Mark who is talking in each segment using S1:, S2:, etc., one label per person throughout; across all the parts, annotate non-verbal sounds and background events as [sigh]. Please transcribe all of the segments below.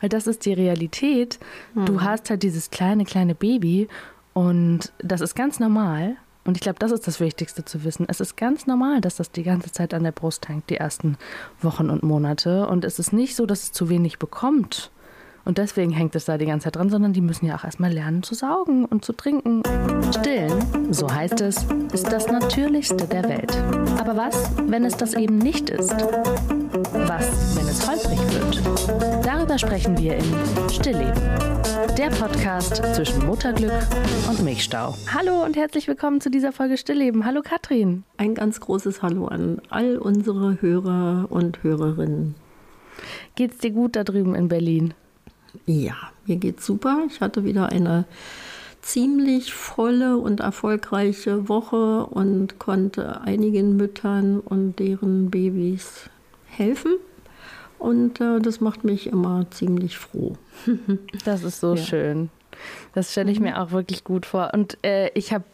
S1: Weil das ist die Realität. Mhm. Du hast halt dieses kleine, kleine Baby und das ist ganz normal. Und ich glaube, das ist das Wichtigste zu wissen. Es ist ganz normal, dass das die ganze Zeit an der Brust hängt, die ersten Wochen und Monate. Und es ist nicht so, dass es zu wenig bekommt. Und deswegen hängt es da die ganze Zeit dran, sondern die müssen ja auch erstmal lernen zu saugen und zu trinken. Stillen, so heißt es, ist das Natürlichste der Welt. Aber was, wenn es das eben nicht ist? Was, wenn es holprig wird? Darüber sprechen wir in Stillleben. Der Podcast zwischen Mutterglück und Milchstau. Hallo und herzlich willkommen zu dieser Folge Stillleben. Hallo Katrin.
S2: Ein ganz großes Hallo an all unsere Hörer und Hörerinnen.
S1: Geht's dir gut da drüben in Berlin?
S2: Ja, mir geht's super. Ich hatte wieder eine ziemlich volle und erfolgreiche Woche und konnte einigen Müttern und deren Babys helfen. Und äh, das macht mich immer ziemlich froh. [laughs]
S1: das ist so ja. schön. Das stelle ich mir mhm. auch wirklich gut vor. Und äh, ich habe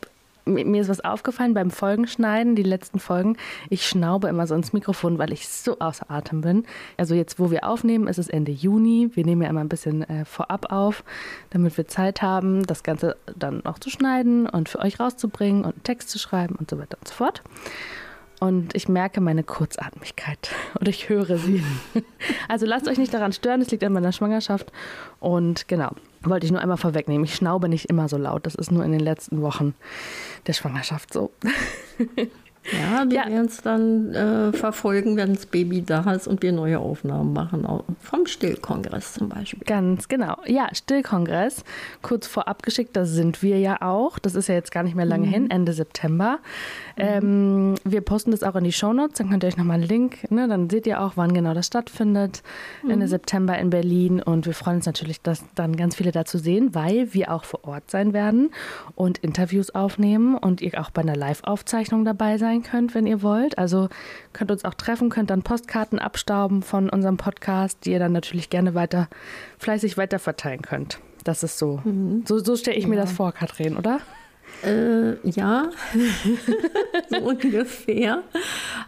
S1: mir ist was aufgefallen beim Folgenschneiden, die letzten Folgen. Ich schnaube immer so ins Mikrofon, weil ich so außer Atem bin. Also jetzt, wo wir aufnehmen, ist es Ende Juni. Wir nehmen ja immer ein bisschen äh, vorab auf, damit wir Zeit haben, das Ganze dann noch zu schneiden und für euch rauszubringen und einen Text zu schreiben und so weiter und so fort. Und ich merke meine Kurzatmigkeit [laughs] und ich höre sie. [laughs] Also lasst euch nicht daran stören, es liegt an meiner Schwangerschaft. Und genau, wollte ich nur einmal vorwegnehmen. Ich schnaube nicht immer so laut. Das ist nur in den letzten Wochen der Schwangerschaft so. [laughs]
S2: Ja, wir ja. werden es dann äh, verfolgen, wenn das Baby da ist und wir neue Aufnahmen machen, vom Stillkongress zum Beispiel.
S1: Ganz genau. Ja, Stillkongress, kurz vorab geschickt, da sind wir ja auch. Das ist ja jetzt gar nicht mehr lange mhm. hin, Ende September. Mhm. Ähm, wir posten das auch in die Shownotes, dann könnt ihr euch nochmal einen Link, ne, dann seht ihr auch, wann genau das stattfindet. Mhm. Ende September in Berlin und wir freuen uns natürlich, dass dann ganz viele dazu sehen, weil wir auch vor Ort sein werden und Interviews aufnehmen und ihr auch bei einer Live-Aufzeichnung dabei sein sein könnt, wenn ihr wollt. Also könnt uns auch treffen, könnt dann Postkarten abstauben von unserem Podcast, die ihr dann natürlich gerne weiter fleißig weiter verteilen könnt. Das ist so. Mhm. So, so stelle ich ja. mir das vor, Katrin, oder?
S2: Äh, ja, [laughs] so ungefähr.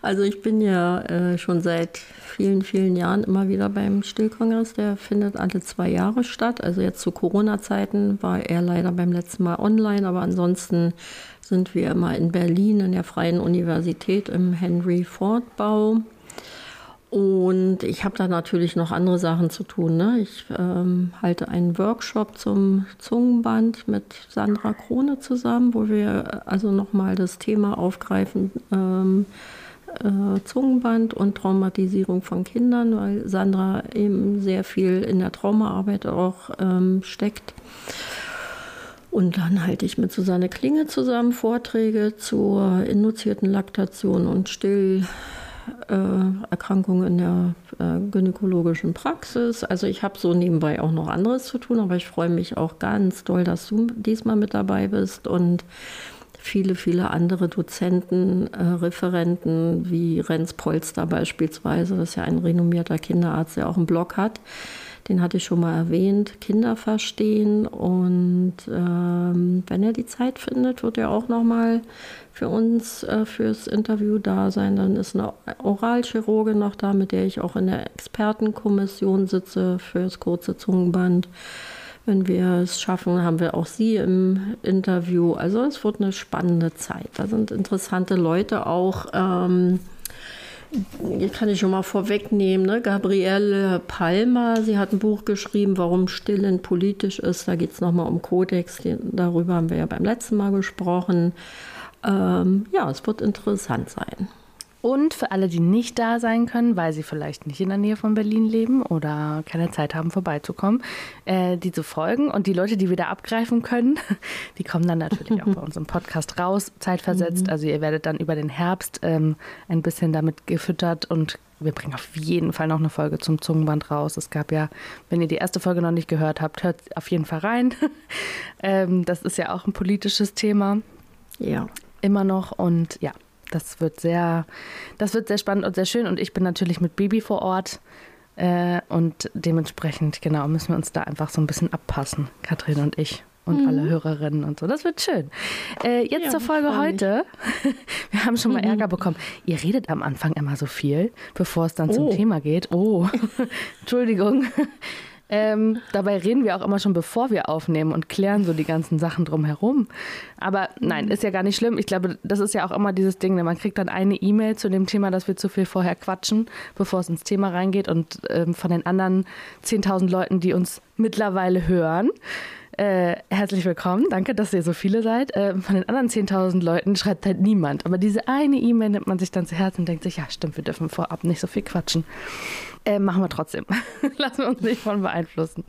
S2: Also ich bin ja äh, schon seit vielen, vielen Jahren immer wieder beim Stillkongress. Der findet alle zwei Jahre statt. Also jetzt zu Corona-Zeiten war er leider beim letzten Mal online, aber ansonsten sind wir immer in Berlin in der Freien Universität im Henry Ford Bau. Und ich habe da natürlich noch andere Sachen zu tun. Ne? Ich ähm, halte einen Workshop zum Zungenband mit Sandra Krone zusammen, wo wir also nochmal das Thema aufgreifen, ähm, äh, Zungenband und Traumatisierung von Kindern, weil Sandra eben sehr viel in der Traumaarbeit auch ähm, steckt. Und dann halte ich mit Susanne Klinge zusammen Vorträge zur induzierten Laktation und Stillerkrankungen in der äh, gynäkologischen Praxis. Also ich habe so nebenbei auch noch anderes zu tun, aber ich freue mich auch ganz doll, dass du diesmal mit dabei bist und viele, viele andere Dozenten, äh, Referenten wie Renz Polster beispielsweise, das ist ja ein renommierter Kinderarzt, der auch einen Blog hat den hatte ich schon mal erwähnt, Kinder verstehen. Und ähm, wenn er die Zeit findet, wird er auch noch mal für uns äh, fürs Interview da sein. Dann ist eine Oralchirurge noch da, mit der ich auch in der Expertenkommission sitze fürs kurze Zungenband. Wenn wir es schaffen, haben wir auch Sie im Interview. Also es wird eine spannende Zeit. Da sind interessante Leute auch. Ähm, kann ich schon mal vorwegnehmen, ne? Gabriele Palmer, sie hat ein Buch geschrieben, warum Stillen politisch ist. Da geht es nochmal um Kodex, darüber haben wir ja beim letzten Mal gesprochen. Ähm, ja, es wird interessant sein.
S1: Und für alle, die nicht da sein können, weil sie vielleicht nicht in der Nähe von Berlin leben oder keine Zeit haben, vorbeizukommen, äh, die zu folgen. Und die Leute, die wir da abgreifen können, [laughs] die kommen dann natürlich auch bei unserem Podcast raus, zeitversetzt. Mhm. Also ihr werdet dann über den Herbst ähm, ein bisschen damit gefüttert und wir bringen auf jeden Fall noch eine Folge zum Zungenband raus. Es gab ja, wenn ihr die erste Folge noch nicht gehört habt, hört auf jeden Fall rein. [laughs] ähm, das ist ja auch ein politisches Thema. Ja. Immer noch. Und ja, das wird sehr, das wird sehr spannend und sehr schön. Und ich bin natürlich mit Baby vor Ort. Äh, und dementsprechend, genau, müssen wir uns da einfach so ein bisschen abpassen, Katrin und ich und mhm. alle Hörerinnen und so. Das wird schön. Äh, jetzt ja, zur Folge heute. [laughs] Wir haben schon mal mhm. Ärger bekommen. Ihr redet am Anfang immer so viel, bevor es dann oh. zum Thema geht. Oh, [laughs] Entschuldigung. Ähm, dabei reden wir auch immer schon, bevor wir aufnehmen und klären so die ganzen Sachen drumherum. Aber nein, ist ja gar nicht schlimm. Ich glaube, das ist ja auch immer dieses Ding, ne? man kriegt dann eine E-Mail zu dem Thema, dass wir zu viel vorher quatschen, bevor es ins Thema reingeht. Und ähm, von den anderen 10.000 Leuten, die uns mittlerweile hören, äh, herzlich willkommen. Danke, dass ihr so viele seid. Äh, von den anderen 10.000 Leuten schreibt halt niemand. Aber diese eine E-Mail nimmt man sich dann zu Herzen und denkt sich, ja, stimmt, wir dürfen vorab nicht so viel quatschen. Äh, machen wir trotzdem. [laughs] Lassen wir uns nicht von beeinflussen.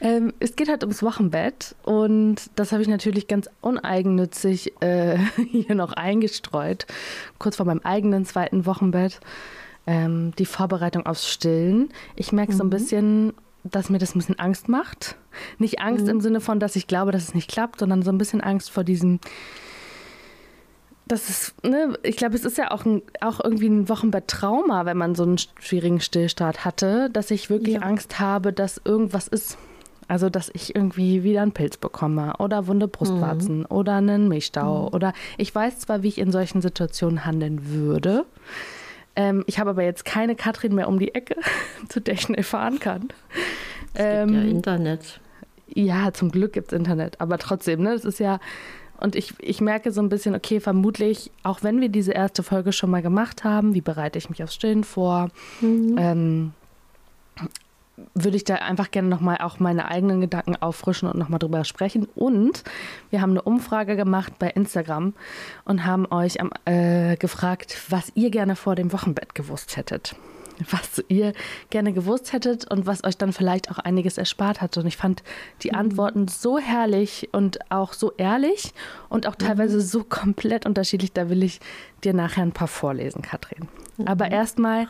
S1: Ähm, es geht halt ums Wochenbett und das habe ich natürlich ganz uneigennützig äh, [laughs] hier noch eingestreut. Kurz vor meinem eigenen zweiten Wochenbett. Ähm, die Vorbereitung aufs Stillen. Ich merke mhm. so ein mhm. bisschen, dass mir das ein bisschen Angst macht. Nicht Angst mhm. im Sinne von, dass ich glaube, dass es nicht klappt, sondern so ein bisschen Angst vor diesem. Das ist, ne, ich glaube, es ist ja auch, ein, auch irgendwie ein Wochenbett-Trauma, wenn man so einen schwierigen Stillstart hatte, dass ich wirklich ja. Angst habe, dass irgendwas ist. Also, dass ich irgendwie wieder einen Pilz bekomme oder wunde Brustwarzen mhm. oder einen Milchstau. Mhm. Oder ich weiß zwar, wie ich in solchen Situationen handeln würde. Ähm, ich habe aber jetzt keine Katrin mehr um die Ecke, [laughs] zu der ich schnell fahren kann.
S2: Es ähm, gibt ja ähm, Internet.
S1: Ja, zum Glück gibt es Internet, aber trotzdem, ne, das ist ja. Und ich, ich merke so ein bisschen, okay, vermutlich, auch wenn wir diese erste Folge schon mal gemacht haben, wie bereite ich mich aufs Stillen vor, mhm. ähm, würde ich da einfach gerne nochmal auch meine eigenen Gedanken auffrischen und nochmal drüber sprechen. Und wir haben eine Umfrage gemacht bei Instagram und haben euch äh, gefragt, was ihr gerne vor dem Wochenbett gewusst hättet. Was ihr gerne gewusst hättet und was euch dann vielleicht auch einiges erspart hat. Und ich fand die mhm. Antworten so herrlich und auch so ehrlich und auch teilweise mhm. so komplett unterschiedlich. Da will ich dir nachher ein paar vorlesen, Katrin. Mhm. Aber erstmal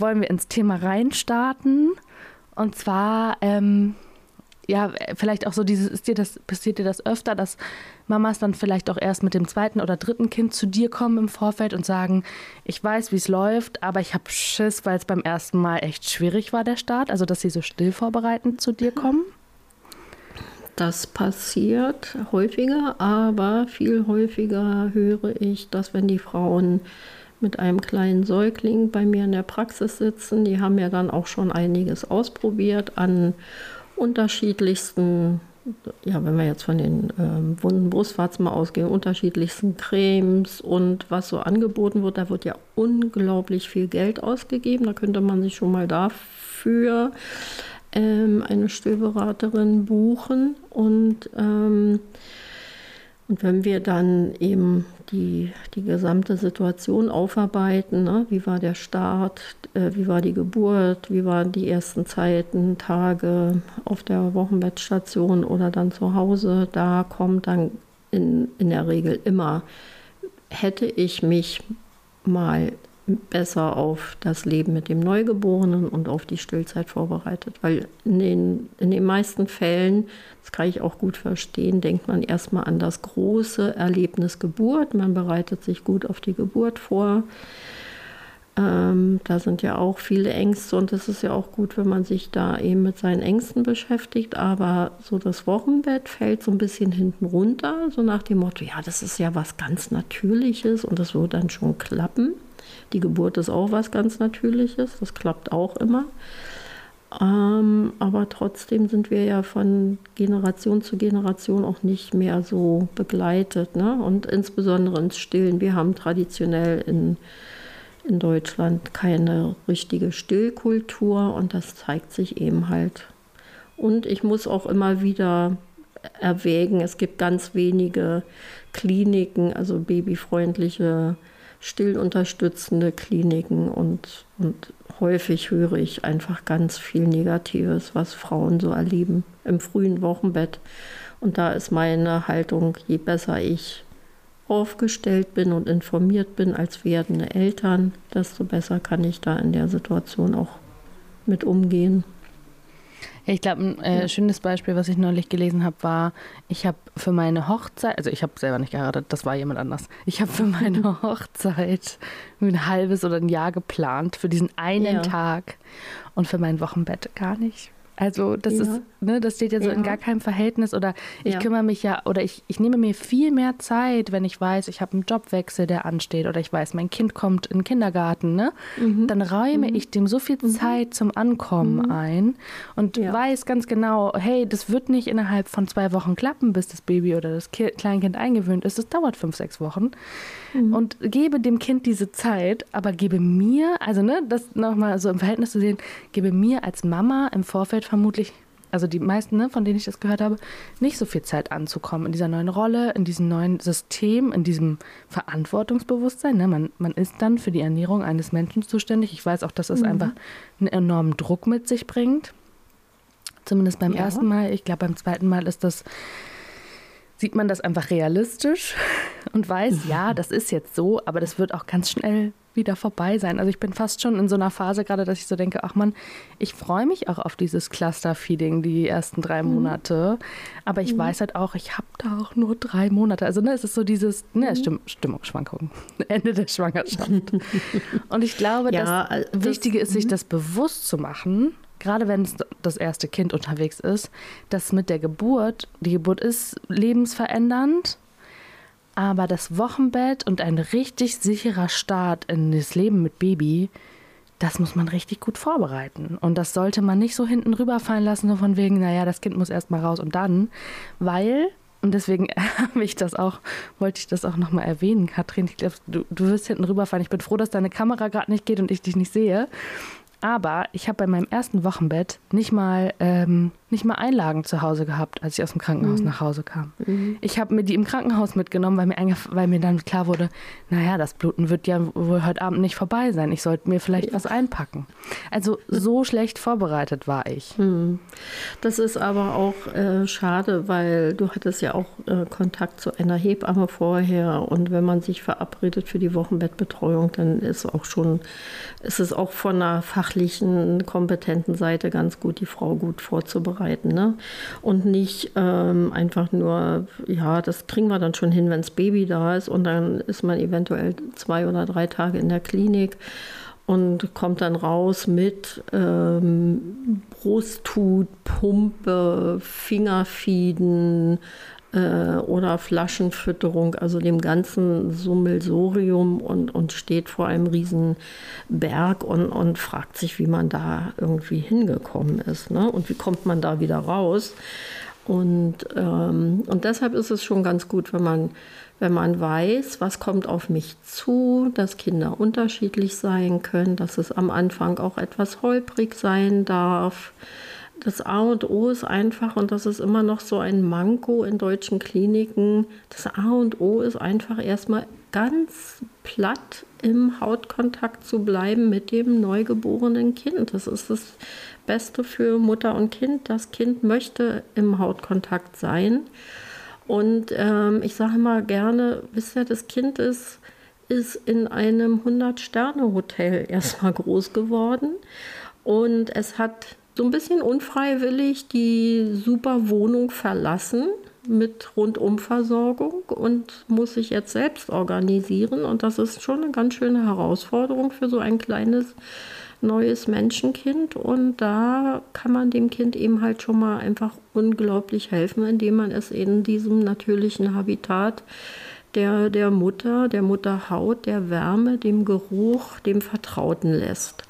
S1: wollen wir ins Thema reinstarten. Und zwar, ähm, ja, vielleicht auch so dieses, ist dir das, passiert dir das öfter, dass Mamas dann vielleicht auch erst mit dem zweiten oder dritten Kind zu dir kommen im Vorfeld und sagen, ich weiß, wie es läuft, aber ich habe Schiss, weil es beim ersten Mal echt schwierig war, der Start, also dass sie so still vorbereitend zu dir kommen?
S2: Das passiert häufiger, aber viel häufiger höre ich, dass wenn die Frauen mit einem kleinen Säugling bei mir in der Praxis sitzen. Die haben ja dann auch schon einiges ausprobiert an unterschiedlichsten, ja, wenn wir jetzt von den ähm, wunden Brustwarzen mal ausgehen, unterschiedlichsten Cremes und was so angeboten wird. Da wird ja unglaublich viel Geld ausgegeben. Da könnte man sich schon mal dafür ähm, eine Stillberaterin buchen und ähm, und wenn wir dann eben die, die gesamte Situation aufarbeiten, ne? wie war der Start, äh, wie war die Geburt, wie waren die ersten Zeiten, Tage auf der Wochenbettstation oder dann zu Hause, da kommt dann in, in der Regel immer, hätte ich mich mal besser auf das Leben mit dem Neugeborenen und auf die Stillzeit vorbereitet. Weil in den, in den meisten Fällen, das kann ich auch gut verstehen, denkt man erstmal an das große Erlebnis Geburt. Man bereitet sich gut auf die Geburt vor. Ähm, da sind ja auch viele Ängste und es ist ja auch gut, wenn man sich da eben mit seinen Ängsten beschäftigt. Aber so das Wochenbett fällt so ein bisschen hinten runter, so nach dem Motto, ja, das ist ja was ganz Natürliches und das wird dann schon klappen. Die Geburt ist auch was ganz Natürliches, das klappt auch immer. Ähm, aber trotzdem sind wir ja von Generation zu Generation auch nicht mehr so begleitet. Ne? Und insbesondere ins Stillen. Wir haben traditionell in, in Deutschland keine richtige Stillkultur und das zeigt sich eben halt. Und ich muss auch immer wieder erwägen, es gibt ganz wenige Kliniken, also babyfreundliche stillunterstützende Kliniken und, und häufig höre ich einfach ganz viel Negatives, was Frauen so erleben im frühen Wochenbett. Und da ist meine Haltung, je besser ich aufgestellt bin und informiert bin als werdende Eltern, desto besser kann ich da in der Situation auch mit umgehen.
S1: Ich glaube, ein äh, schönes Beispiel, was ich neulich gelesen habe, war, ich habe für meine Hochzeit, also ich habe selber nicht geheiratet, das war jemand anders. Ich habe für meine [laughs] Hochzeit ein halbes oder ein Jahr geplant, für diesen einen ja. Tag und für mein Wochenbett gar nicht. Also das ja. ist, ne, das steht ja so ja. in gar keinem Verhältnis oder ich ja. kümmere mich ja oder ich, ich nehme mir viel mehr Zeit, wenn ich weiß, ich habe einen Jobwechsel, der ansteht oder ich weiß, mein Kind kommt in den Kindergarten, ne? Mhm. Dann räume mhm. ich dem so viel mhm. Zeit zum Ankommen mhm. ein und weiß ganz genau, hey, das wird nicht innerhalb von zwei Wochen klappen, bis das Baby oder das kind, Kleinkind eingewöhnt ist. Das dauert fünf, sechs Wochen. Mhm. Und gebe dem Kind diese Zeit, aber gebe mir, also ne, das nochmal so im Verhältnis zu sehen, gebe mir als Mama im Vorfeld vermutlich, also die meisten, ne, von denen ich das gehört habe, nicht so viel Zeit anzukommen in dieser neuen Rolle, in diesem neuen System, in diesem Verantwortungsbewusstsein. Ne? Man, man ist dann für die Ernährung eines Menschen zuständig. Ich weiß auch, dass es mhm. einfach einen enormen Druck mit sich bringt. Zumindest beim ja. ersten Mal. Ich glaube, beim zweiten Mal ist das sieht man das einfach realistisch [laughs] und weiß, ja, das ist jetzt so, aber das wird auch ganz schnell wieder vorbei sein. Also ich bin fast schon in so einer Phase gerade, dass ich so denke, ach man, ich freue mich auch auf dieses Cluster-Feeding die ersten drei mhm. Monate. Aber ich mhm. weiß halt auch, ich habe da auch nur drei Monate. Also ne, es ist so dieses ne, mhm. Stimm Stimmungsschwankungen, [laughs] Ende der Schwangerschaft. [laughs] und ich glaube, ja, das, das Wichtige ist, sich mhm. das bewusst zu machen gerade wenn es das erste Kind unterwegs ist, dass mit der Geburt, die Geburt ist lebensverändernd, aber das Wochenbett und ein richtig sicherer Start in das Leben mit Baby, das muss man richtig gut vorbereiten. Und das sollte man nicht so hinten rüberfallen lassen, so von wegen, naja, das Kind muss erst mal raus und dann, weil, und deswegen [laughs] habe ich das auch, wollte ich das auch nochmal erwähnen, Katrin, ich glaube, du, du wirst hinten rüberfallen. Ich bin froh, dass deine Kamera gerade nicht geht und ich dich nicht sehe. Aber ich habe bei meinem ersten Wochenbett nicht mal ähm, nicht mal Einlagen zu Hause gehabt, als ich aus dem Krankenhaus mhm. nach Hause kam. Mhm. Ich habe mir die im Krankenhaus mitgenommen, weil mir, weil mir dann klar wurde, naja, das Bluten wird ja wohl heute Abend nicht vorbei sein. Ich sollte mir vielleicht ja. was einpacken. Also so schlecht vorbereitet war ich. Mhm.
S2: Das ist aber auch äh, schade, weil du hattest ja auch äh, Kontakt zu einer Hebamme vorher und wenn man sich verabredet für die Wochenbettbetreuung, dann ist auch schon, ist es auch von einer fachlichen, kompetenten Seite ganz gut, die Frau gut vorzubereiten vorbereiten. Ne? Und nicht ähm, einfach nur, ja, das kriegen wir dann schon hin, wenn das Baby da ist und dann ist man eventuell zwei oder drei Tage in der Klinik und kommt dann raus mit ähm, Brusttut, Pumpe, Fingerfieden, äh, oder Flaschenfütterung, also dem ganzen Summelsorium und, und steht vor einem riesen Berg und, und fragt sich, wie man da irgendwie hingekommen ist ne? und wie kommt man da wieder raus. Und, ähm, und deshalb ist es schon ganz gut, wenn man, wenn man weiß, was kommt auf mich zu, dass Kinder unterschiedlich sein können, dass es am Anfang auch etwas holprig sein darf das A und O ist einfach, und das ist immer noch so ein Manko in deutschen Kliniken, das A und O ist einfach erstmal ganz platt im Hautkontakt zu bleiben mit dem neugeborenen Kind. Das ist das Beste für Mutter und Kind. Das Kind möchte im Hautkontakt sein. Und ähm, ich sage mal gerne, wisst ihr, das Kind ist, ist in einem 100-Sterne-Hotel erstmal groß geworden. Und es hat so ein bisschen unfreiwillig die super Wohnung verlassen mit Rundumversorgung und muss sich jetzt selbst organisieren. Und das ist schon eine ganz schöne Herausforderung für so ein kleines neues Menschenkind. Und da kann man dem Kind eben halt schon mal einfach unglaublich helfen, indem man es in diesem natürlichen Habitat der, der Mutter, der Mutterhaut, der Wärme, dem Geruch, dem Vertrauten lässt.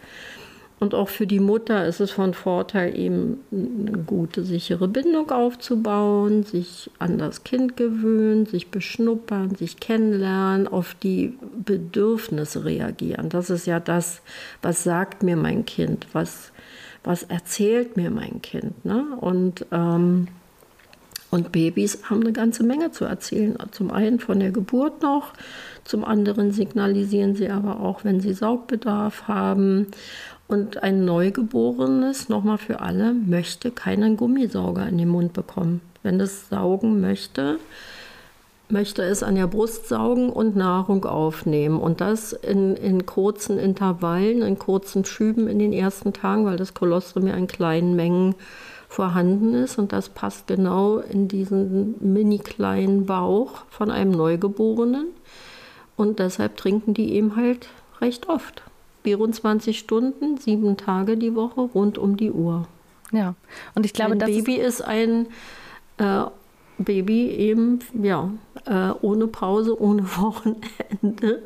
S2: Und auch für die Mutter ist es von Vorteil, eben eine gute, sichere Bindung aufzubauen, sich an das Kind gewöhnen, sich beschnuppern, sich kennenlernen, auf die Bedürfnisse reagieren. Das ist ja das, was sagt mir mein Kind, was, was erzählt mir mein Kind. Ne? Und, ähm, und Babys haben eine ganze Menge zu erzählen. Zum einen von der Geburt noch, zum anderen signalisieren sie aber auch, wenn sie Saugbedarf haben. Und ein Neugeborenes, nochmal für alle, möchte keinen Gummisauger in den Mund bekommen. Wenn es saugen möchte, möchte es an der Brust saugen und Nahrung aufnehmen. Und das in, in kurzen Intervallen, in kurzen Schüben in den ersten Tagen, weil das Kolostrum ja in kleinen Mengen vorhanden ist. Und das passt genau in diesen mini kleinen Bauch von einem Neugeborenen. Und deshalb trinken die eben halt recht oft. 24 Stunden, sieben Tage die Woche, rund um die Uhr.
S1: Ja, und ich glaube,
S2: ein
S1: das
S2: Baby ist ein äh, Baby eben, ja, äh, ohne Pause, ohne [laughs] Wochenende.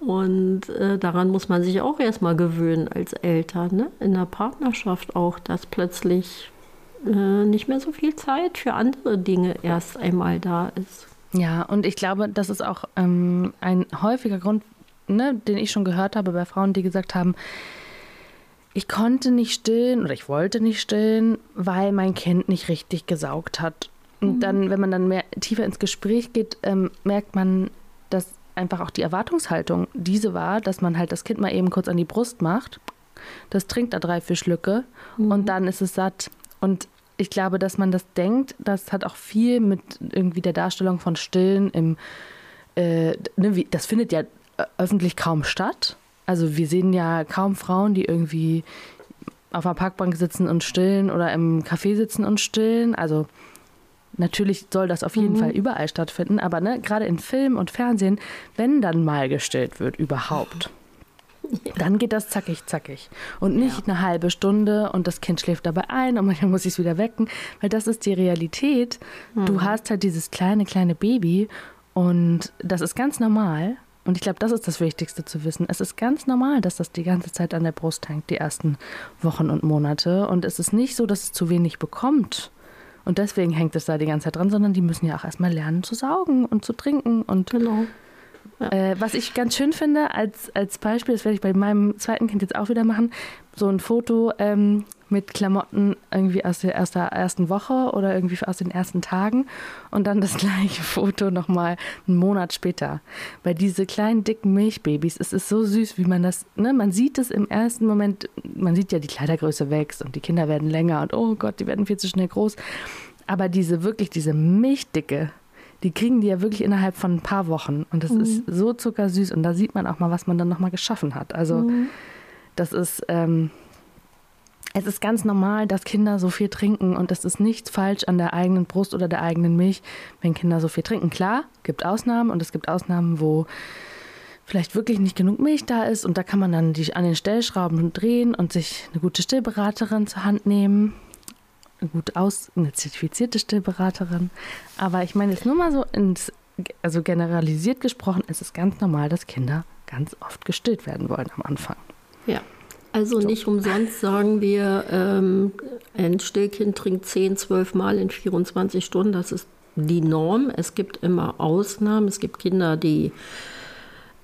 S2: Und äh, daran muss man sich auch erstmal gewöhnen als Eltern, ne? in der Partnerschaft auch, dass plötzlich äh, nicht mehr so viel Zeit für andere Dinge erst einmal da ist.
S1: Ja, und ich glaube, das ist auch ähm, ein häufiger Grund, ne, den ich schon gehört habe bei Frauen, die gesagt haben, ich konnte nicht stillen oder ich wollte nicht stillen, weil mein Kind nicht richtig gesaugt hat. Und mhm. dann, wenn man dann mehr tiefer ins Gespräch geht, ähm, merkt man, dass einfach auch die Erwartungshaltung diese war, dass man halt das Kind mal eben kurz an die Brust macht. Das trinkt da drei, vier Schlücke mhm. und dann ist es satt. Und ich glaube, dass man das denkt, das hat auch viel mit irgendwie der Darstellung von Stillen im, äh, ne, wie, das findet ja öffentlich kaum statt. Also wir sehen ja kaum Frauen, die irgendwie auf einer Parkbank sitzen und stillen oder im Café sitzen und stillen. Also natürlich soll das auf jeden mhm. Fall überall stattfinden, aber ne, gerade in Film und Fernsehen, wenn dann mal gestillt wird überhaupt, ja. dann geht das zackig, zackig. Und nicht ja. eine halbe Stunde und das Kind schläft dabei ein und manchmal muss ich es wieder wecken, weil das ist die Realität. Mhm. Du hast halt dieses kleine, kleine Baby und das ist ganz normal. Und ich glaube, das ist das Wichtigste zu wissen. Es ist ganz normal, dass das die ganze Zeit an der Brust hängt, die ersten Wochen und Monate. Und es ist nicht so, dass es zu wenig bekommt. Und deswegen hängt es da die ganze Zeit dran, sondern die müssen ja auch erstmal lernen zu saugen und zu trinken. Und genau. Ja. Äh, was ich ganz schön finde, als, als Beispiel, das werde ich bei meinem zweiten Kind jetzt auch wieder machen, so ein Foto ähm, mit Klamotten irgendwie aus der erster, ersten Woche oder irgendwie aus den ersten Tagen und dann das [laughs] gleiche Foto nochmal einen Monat später. Bei diese kleinen, dicken Milchbabys, es ist so süß, wie man das, ne, man sieht es im ersten Moment, man sieht ja, die Kleidergröße wächst und die Kinder werden länger und oh Gott, die werden viel zu schnell groß. Aber diese wirklich, diese Milchdicke, die kriegen die ja wirklich innerhalb von ein paar Wochen. Und das mhm. ist so zuckersüß. Und da sieht man auch mal, was man dann nochmal geschaffen hat. Also mhm. das ist, ähm, es ist ganz normal, dass Kinder so viel trinken und es ist nichts falsch an der eigenen Brust oder der eigenen Milch, wenn Kinder so viel trinken. Klar, gibt Ausnahmen und es gibt Ausnahmen, wo vielleicht wirklich nicht genug Milch da ist und da kann man dann die an den Stellschrauben drehen und sich eine gute Stillberaterin zur Hand nehmen gut aus, eine zertifizierte Stillberaterin. Aber ich meine jetzt nur mal so ins, also generalisiert gesprochen, ist es ganz normal, dass Kinder ganz oft gestillt werden wollen am Anfang.
S2: Ja. Also so. nicht umsonst sagen wir, ähm, ein Stillkind trinkt 10, 12 Mal in 24 Stunden. Das ist die Norm. Es gibt immer Ausnahmen. Es gibt Kinder, die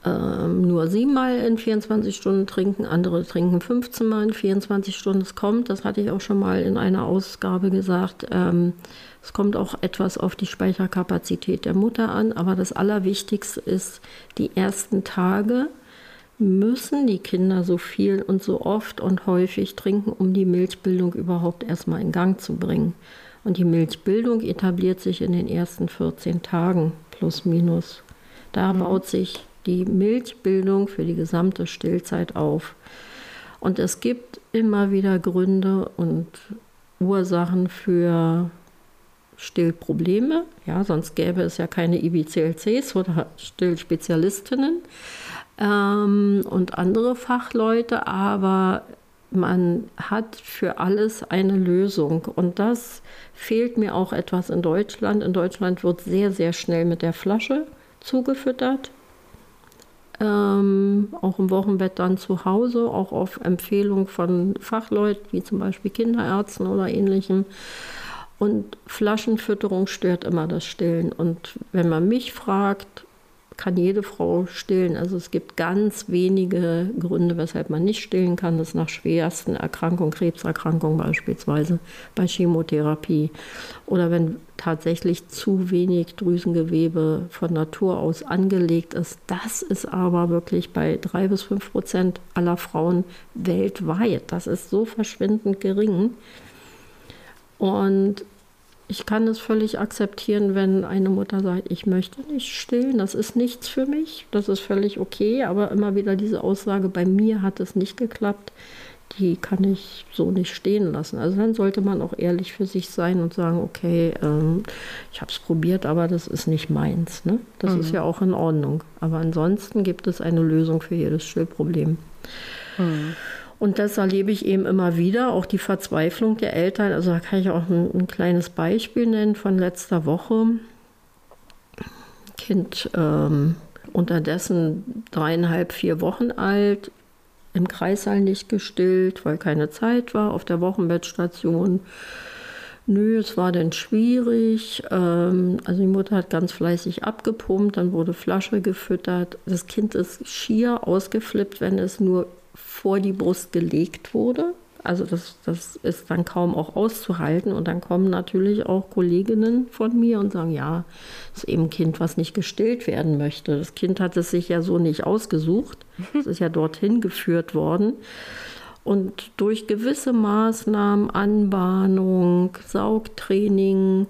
S2: ähm, nur siebenmal in 24 Stunden trinken, andere trinken 15 Mal in 24 Stunden. Es kommt, das hatte ich auch schon mal in einer Ausgabe gesagt, ähm, es kommt auch etwas auf die Speicherkapazität der Mutter an, aber das Allerwichtigste ist, die ersten Tage müssen die Kinder so viel und so oft und häufig trinken, um die Milchbildung überhaupt erstmal in Gang zu bringen. Und die Milchbildung etabliert sich in den ersten 14 Tagen plus minus. Da mhm. baut sich die Milchbildung für die gesamte Stillzeit auf. Und es gibt immer wieder Gründe und Ursachen für Stillprobleme. Ja, sonst gäbe es ja keine IBCLCs oder Stillspezialistinnen ähm, und andere Fachleute, aber man hat für alles eine Lösung. Und das fehlt mir auch etwas in Deutschland. In Deutschland wird sehr, sehr schnell mit der Flasche zugefüttert ähm, auch im Wochenbett dann zu Hause, auch auf Empfehlung von Fachleuten, wie zum Beispiel Kinderärzten oder ähnlichem. Und Flaschenfütterung stört immer das Stillen. Und wenn man mich fragt, kann jede Frau stillen. Also es gibt ganz wenige Gründe, weshalb man nicht stillen kann. Das ist nach schwersten Erkrankungen, Krebserkrankungen beispielsweise, bei Chemotherapie. Oder wenn tatsächlich zu wenig Drüsengewebe von Natur aus angelegt ist. Das ist aber wirklich bei drei bis fünf Prozent aller Frauen weltweit. Das ist so verschwindend gering. Und ich kann es völlig akzeptieren, wenn eine Mutter sagt, ich möchte nicht stillen, das ist nichts für mich, das ist völlig okay, aber immer wieder diese Aussage, bei mir hat es nicht geklappt, die kann ich so nicht stehen lassen. Also dann sollte man auch ehrlich für sich sein und sagen, okay, ähm, ich habe es probiert, aber das ist nicht meins. Ne? Das mhm. ist ja auch in Ordnung. Aber ansonsten gibt es eine Lösung für jedes Stillproblem. Mhm. Und das erlebe ich eben immer wieder, auch die Verzweiflung der Eltern. Also da kann ich auch ein, ein kleines Beispiel nennen von letzter Woche. Kind ähm, unterdessen dreieinhalb, vier Wochen alt, im Kreissaal nicht gestillt, weil keine Zeit war, auf der Wochenbettstation. Nö, es war dann schwierig. Ähm, also die Mutter hat ganz fleißig abgepumpt, dann wurde Flasche gefüttert. Das Kind ist schier ausgeflippt, wenn es nur vor die Brust gelegt wurde. Also das, das ist dann kaum auch auszuhalten. Und dann kommen natürlich auch Kolleginnen von mir und sagen, ja, das ist eben ein Kind, was nicht gestillt werden möchte. Das Kind hat es sich ja so nicht ausgesucht. [laughs] Es ist ja dorthin geführt worden. Und durch gewisse Maßnahmen, Anbahnung, Saugtraining,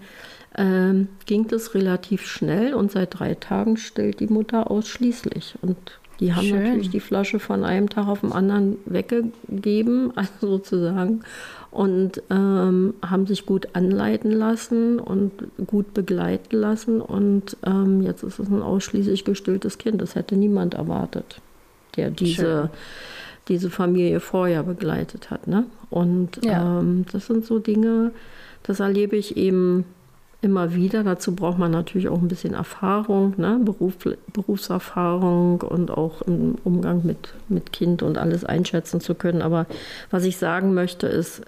S2: äh, ging das relativ schnell und seit drei Tagen stillt die Mutter ausschließlich. Und die haben Schön. natürlich die Flasche von einem Tag auf den anderen weggegeben, [laughs] also sozusagen, und ähm, haben sich gut anleiten lassen und gut begleiten lassen. Und ähm, jetzt ist es ein ausschließlich gestilltes Kind. Das hätte niemand erwartet, der diese, diese Familie vorher begleitet hat. Ne? Und ja. ähm, das sind so Dinge, das erlebe ich eben immer wieder. Dazu braucht man natürlich auch ein bisschen Erfahrung, ne? Beruf, Berufserfahrung und auch im Umgang mit, mit Kind und alles einschätzen zu können. Aber was ich sagen möchte, ist,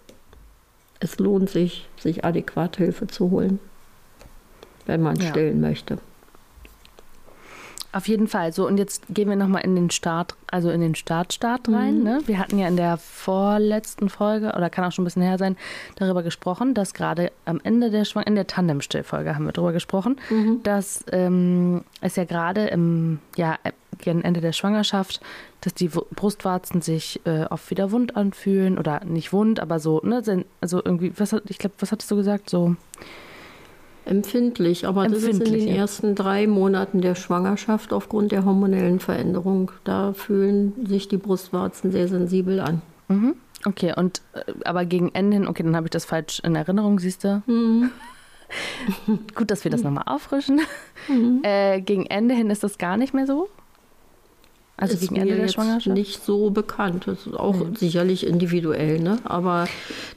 S2: es lohnt sich, sich adäquat Hilfe zu holen, wenn man ja. stillen möchte.
S1: Auf jeden Fall. So, und jetzt gehen wir nochmal in den Start, also in den Startstart rein. Mhm. Ne? Wir hatten ja in der vorletzten Folge, oder kann auch schon ein bisschen her sein, darüber gesprochen, dass gerade am Ende der Schwang in der Tandem-Stillfolge haben wir darüber gesprochen, mhm. dass ähm, es ja gerade im ja, gegen Ende der Schwangerschaft, dass die Brustwarzen sich äh, oft wieder wund anfühlen oder nicht wund, aber so, ne, also irgendwie, was ich glaube, was hattest du gesagt? So
S2: Empfindlich, aber Empfindlich, das ist in den ja. ersten drei Monaten der Schwangerschaft aufgrund der hormonellen Veränderung. Da fühlen sich die Brustwarzen sehr sensibel an.
S1: Mhm. Okay, und äh, aber gegen Ende hin, okay, dann habe ich das falsch in Erinnerung, siehst du? Mhm. [laughs] Gut, dass wir das nochmal auffrischen. Mhm. Äh, gegen Ende hin ist das gar nicht mehr so?
S2: Also ist gegen Ende der Schwangerschaft? Nicht so bekannt. Das ist auch mhm. sicherlich individuell, ne? Aber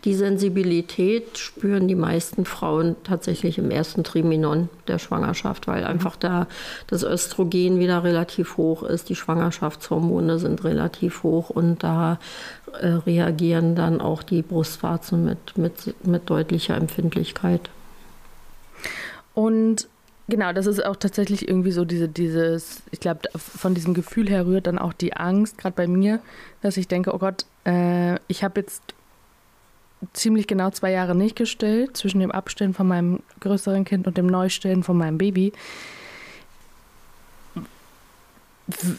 S2: die Sensibilität spüren die meisten Frauen tatsächlich im ersten Triminon der Schwangerschaft, weil mhm. einfach da das Östrogen wieder relativ hoch ist, die Schwangerschaftshormone sind relativ hoch und da äh, reagieren dann auch die Brustwarzen mit, mit, mit deutlicher Empfindlichkeit.
S1: Und Genau, das ist auch tatsächlich irgendwie so diese, dieses, ich glaube, von diesem Gefühl her rührt dann auch die Angst, gerade bei mir, dass ich denke, oh Gott, äh, ich habe jetzt ziemlich genau zwei Jahre nicht gestillt, zwischen dem Abstillen von meinem größeren Kind und dem Neustillen von meinem Baby.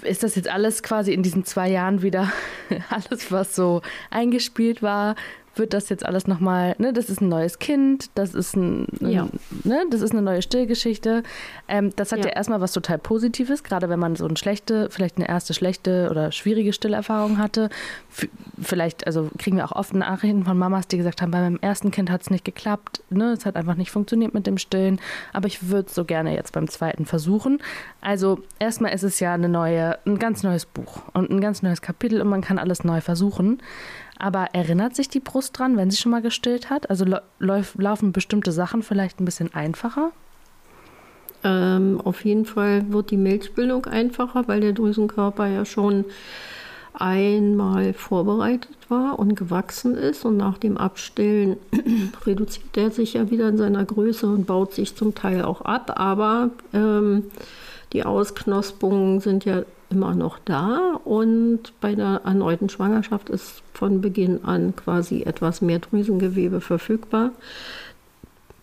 S1: Ist das jetzt alles quasi in diesen zwei Jahren wieder [laughs] alles, was so eingespielt war, wird das jetzt alles nochmal, ne, das ist ein neues Kind, das ist ein, ja. ne, das ist eine neue Stillgeschichte. Ähm, das hat ja. ja erstmal was total Positives, gerade wenn man so eine schlechte, vielleicht eine erste schlechte oder schwierige Stillerfahrung hatte. F vielleicht, also kriegen wir auch oft Nachrichten von Mamas, die gesagt haben, bei meinem ersten Kind hat es nicht geklappt, ne, es hat einfach nicht funktioniert mit dem Stillen, aber ich würde es so gerne jetzt beim zweiten versuchen. Also erstmal ist es ja eine neue, ein ganz neues Buch und ein ganz neues Kapitel und man kann alles neu versuchen. Aber erinnert sich die Brust dran, wenn sie schon mal gestillt hat? Also laufen bestimmte Sachen vielleicht ein bisschen einfacher?
S2: Ähm, auf jeden Fall wird die Milchbildung einfacher, weil der Drüsenkörper ja schon einmal vorbereitet war und gewachsen ist. Und nach dem Abstillen [clears throat] reduziert er sich ja wieder in seiner Größe und baut sich zum Teil auch ab. Aber ähm, die Ausknospungen sind ja immer noch da und bei der erneuten Schwangerschaft ist von Beginn an quasi etwas mehr Drüsengewebe verfügbar.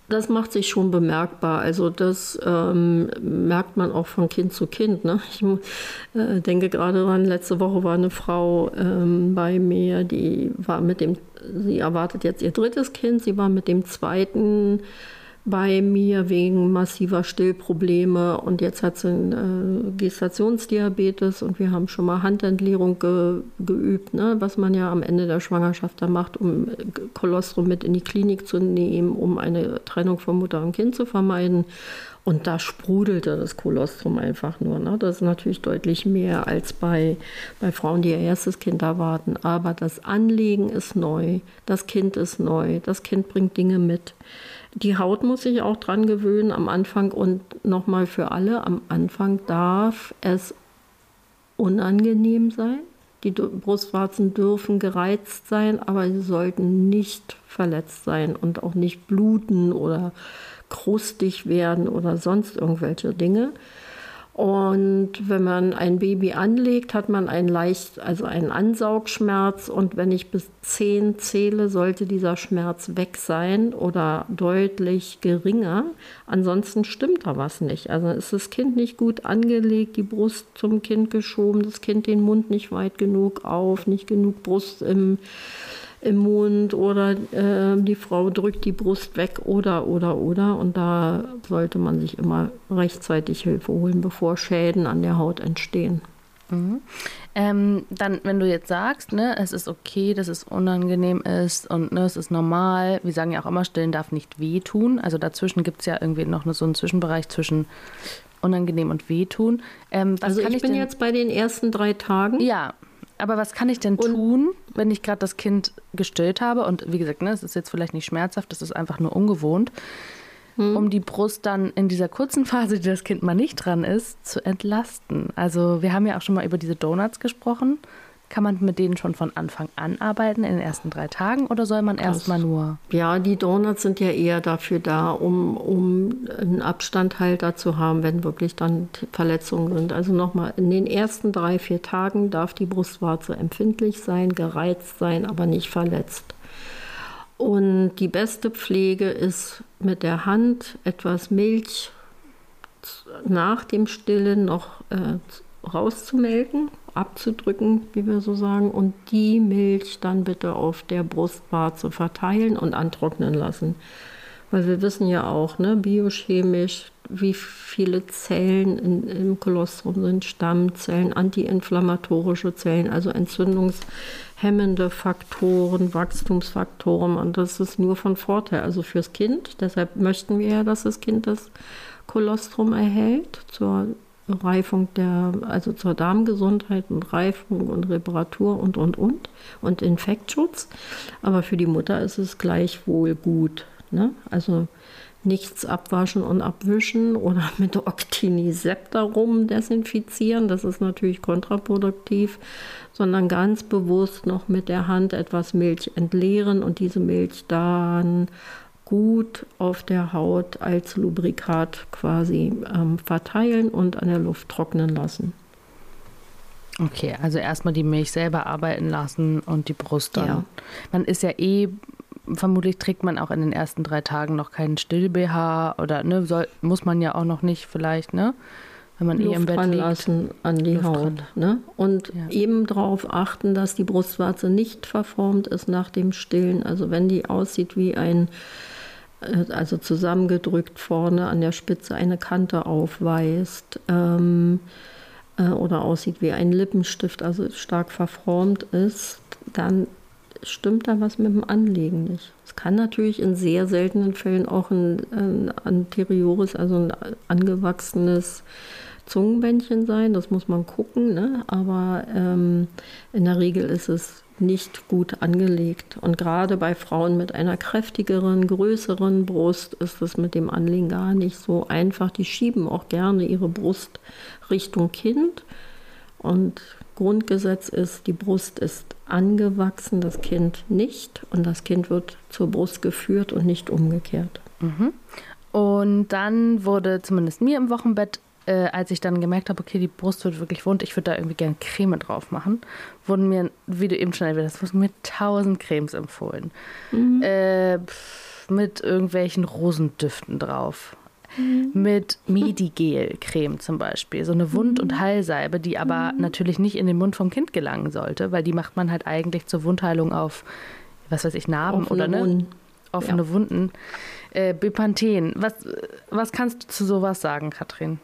S2: Das macht sich schon bemerkbar. Also das ähm, merkt man auch von Kind zu Kind. Ne? Ich äh, denke gerade daran, letzte Woche war eine Frau ähm, bei mir, die war mit dem, sie erwartet jetzt ihr drittes Kind, sie war mit dem zweiten bei mir wegen massiver Stillprobleme und jetzt hat sie einen äh, Gestationsdiabetes und wir haben schon mal Handentleerung ge, geübt, ne, was man ja am Ende der Schwangerschaft da macht, um Kolostrum mit in die Klinik zu nehmen, um eine Trennung von Mutter und Kind zu vermeiden. Und da sprudelte das Kolostrum einfach nur. Ne? Das ist natürlich deutlich mehr als bei, bei Frauen, die ihr erstes Kind erwarten. Aber das Anlegen ist neu, das Kind ist neu, das Kind bringt Dinge mit. Die Haut muss sich auch dran gewöhnen am Anfang und nochmal für alle, am Anfang darf es unangenehm sein. Die Brustwarzen dürfen gereizt sein, aber sie sollten nicht verletzt sein und auch nicht bluten oder krustig werden oder sonst irgendwelche Dinge. Und wenn man ein Baby anlegt, hat man einen leicht, also einen Ansaugschmerz. Und wenn ich bis zehn zähle, sollte dieser Schmerz weg sein oder deutlich geringer. Ansonsten stimmt da was nicht. Also ist das Kind nicht gut angelegt, die Brust zum Kind geschoben, das Kind den Mund nicht weit genug auf, nicht genug Brust im im Mund oder äh, die Frau drückt die Brust weg oder, oder, oder. Und da sollte man sich immer rechtzeitig Hilfe holen, bevor Schäden an der Haut entstehen.
S1: Mhm. Ähm, dann, wenn du jetzt sagst, ne, es ist okay, dass es unangenehm ist und ne, es ist normal, wir sagen ja auch immer, stillen darf nicht wehtun. Also dazwischen gibt es ja irgendwie noch so einen Zwischenbereich zwischen unangenehm und wehtun.
S2: Ähm, also ich, ich bin jetzt bei den ersten drei Tagen.
S1: Ja, aber was kann ich denn und tun, wenn ich gerade das Kind gestillt habe? Und wie gesagt, ne, es ist jetzt vielleicht nicht schmerzhaft, es ist einfach nur ungewohnt, hm. um die Brust dann in dieser kurzen Phase, die das Kind mal nicht dran ist, zu entlasten. Also wir haben ja auch schon mal über diese Donuts gesprochen. Kann man mit denen schon von Anfang an arbeiten in den ersten drei Tagen oder soll man erstmal nur?
S2: Ja, die Donuts sind ja eher dafür da, um, um einen Abstandhalter zu haben, wenn wirklich dann Verletzungen sind. Also nochmal, in den ersten drei, vier Tagen darf die Brustwarze empfindlich sein, gereizt sein, aber nicht verletzt. Und die beste Pflege ist mit der Hand etwas Milch nach dem Stillen noch äh, rauszumelken, abzudrücken, wie wir so sagen, und die Milch dann bitte auf der Brustwarze verteilen und antrocknen lassen. Weil wir wissen ja auch, ne, biochemisch, wie viele Zellen in, im Kolostrum sind, Stammzellen, antiinflammatorische Zellen, also entzündungshemmende Faktoren, Wachstumsfaktoren. Und das ist nur von Vorteil, also fürs Kind. Deshalb möchten wir ja, dass das Kind das Kolostrum erhält zur Reifung der, also zur Darmgesundheit und Reifung und Reparatur und und und und Infektschutz. Aber für die Mutter ist es gleichwohl gut. Ne? Also nichts abwaschen und abwischen oder [laughs] mit Octinisept darum desinfizieren, das ist natürlich kontraproduktiv, sondern ganz bewusst noch mit der Hand etwas Milch entleeren und diese Milch dann gut auf der Haut als Lubrikat quasi ähm, verteilen und an der Luft trocknen lassen.
S1: Okay, also erstmal die Milch selber arbeiten lassen und die Brust dann. Ja. Man ist ja eh, vermutlich trägt man auch in den ersten drei Tagen noch keinen Still-BH oder ne, soll, muss man ja auch noch nicht vielleicht, ne?
S2: Wenn man Luft eh im Bett ranlassen liegt. an die Luft Haut. Ne? Und ja. eben darauf achten, dass die Brustwarze nicht verformt ist nach dem Stillen. Also wenn die aussieht wie ein also zusammengedrückt vorne an der Spitze eine Kante aufweist ähm, äh, oder aussieht wie ein Lippenstift, also stark verformt ist, dann stimmt da was mit dem Anlegen nicht. Es kann natürlich in sehr seltenen Fällen auch ein, ein anteriores, also ein angewachsenes Zungenbändchen sein, das muss man gucken, ne? aber ähm, in der Regel ist es nicht gut angelegt. Und gerade bei Frauen mit einer kräftigeren, größeren Brust ist es mit dem Anlegen gar nicht so einfach. Die schieben auch gerne ihre Brust Richtung Kind. Und Grundgesetz ist, die Brust ist angewachsen, das Kind nicht. Und das Kind wird zur Brust geführt und nicht umgekehrt.
S1: Mhm. Und dann wurde zumindest mir im Wochenbett äh, als ich dann gemerkt habe, okay, die Brust wird wirklich wund, ich würde da irgendwie gerne Creme drauf machen, wurden mir, wie du eben schon erwähnt hast, wurden mir tausend Cremes empfohlen. Mhm. Äh, mit irgendwelchen Rosendüften drauf. Mhm. Mit Medigel-Creme zum Beispiel. So eine Wund- und mhm. Heilsalbe, die aber mhm. natürlich nicht in den Mund vom Kind gelangen sollte, weil die macht man halt eigentlich zur Wundheilung auf, was weiß ich, Narben oder ne? offene ja. Wunden. Äh, Bepanthen, was, was kannst du zu sowas sagen, Katrin?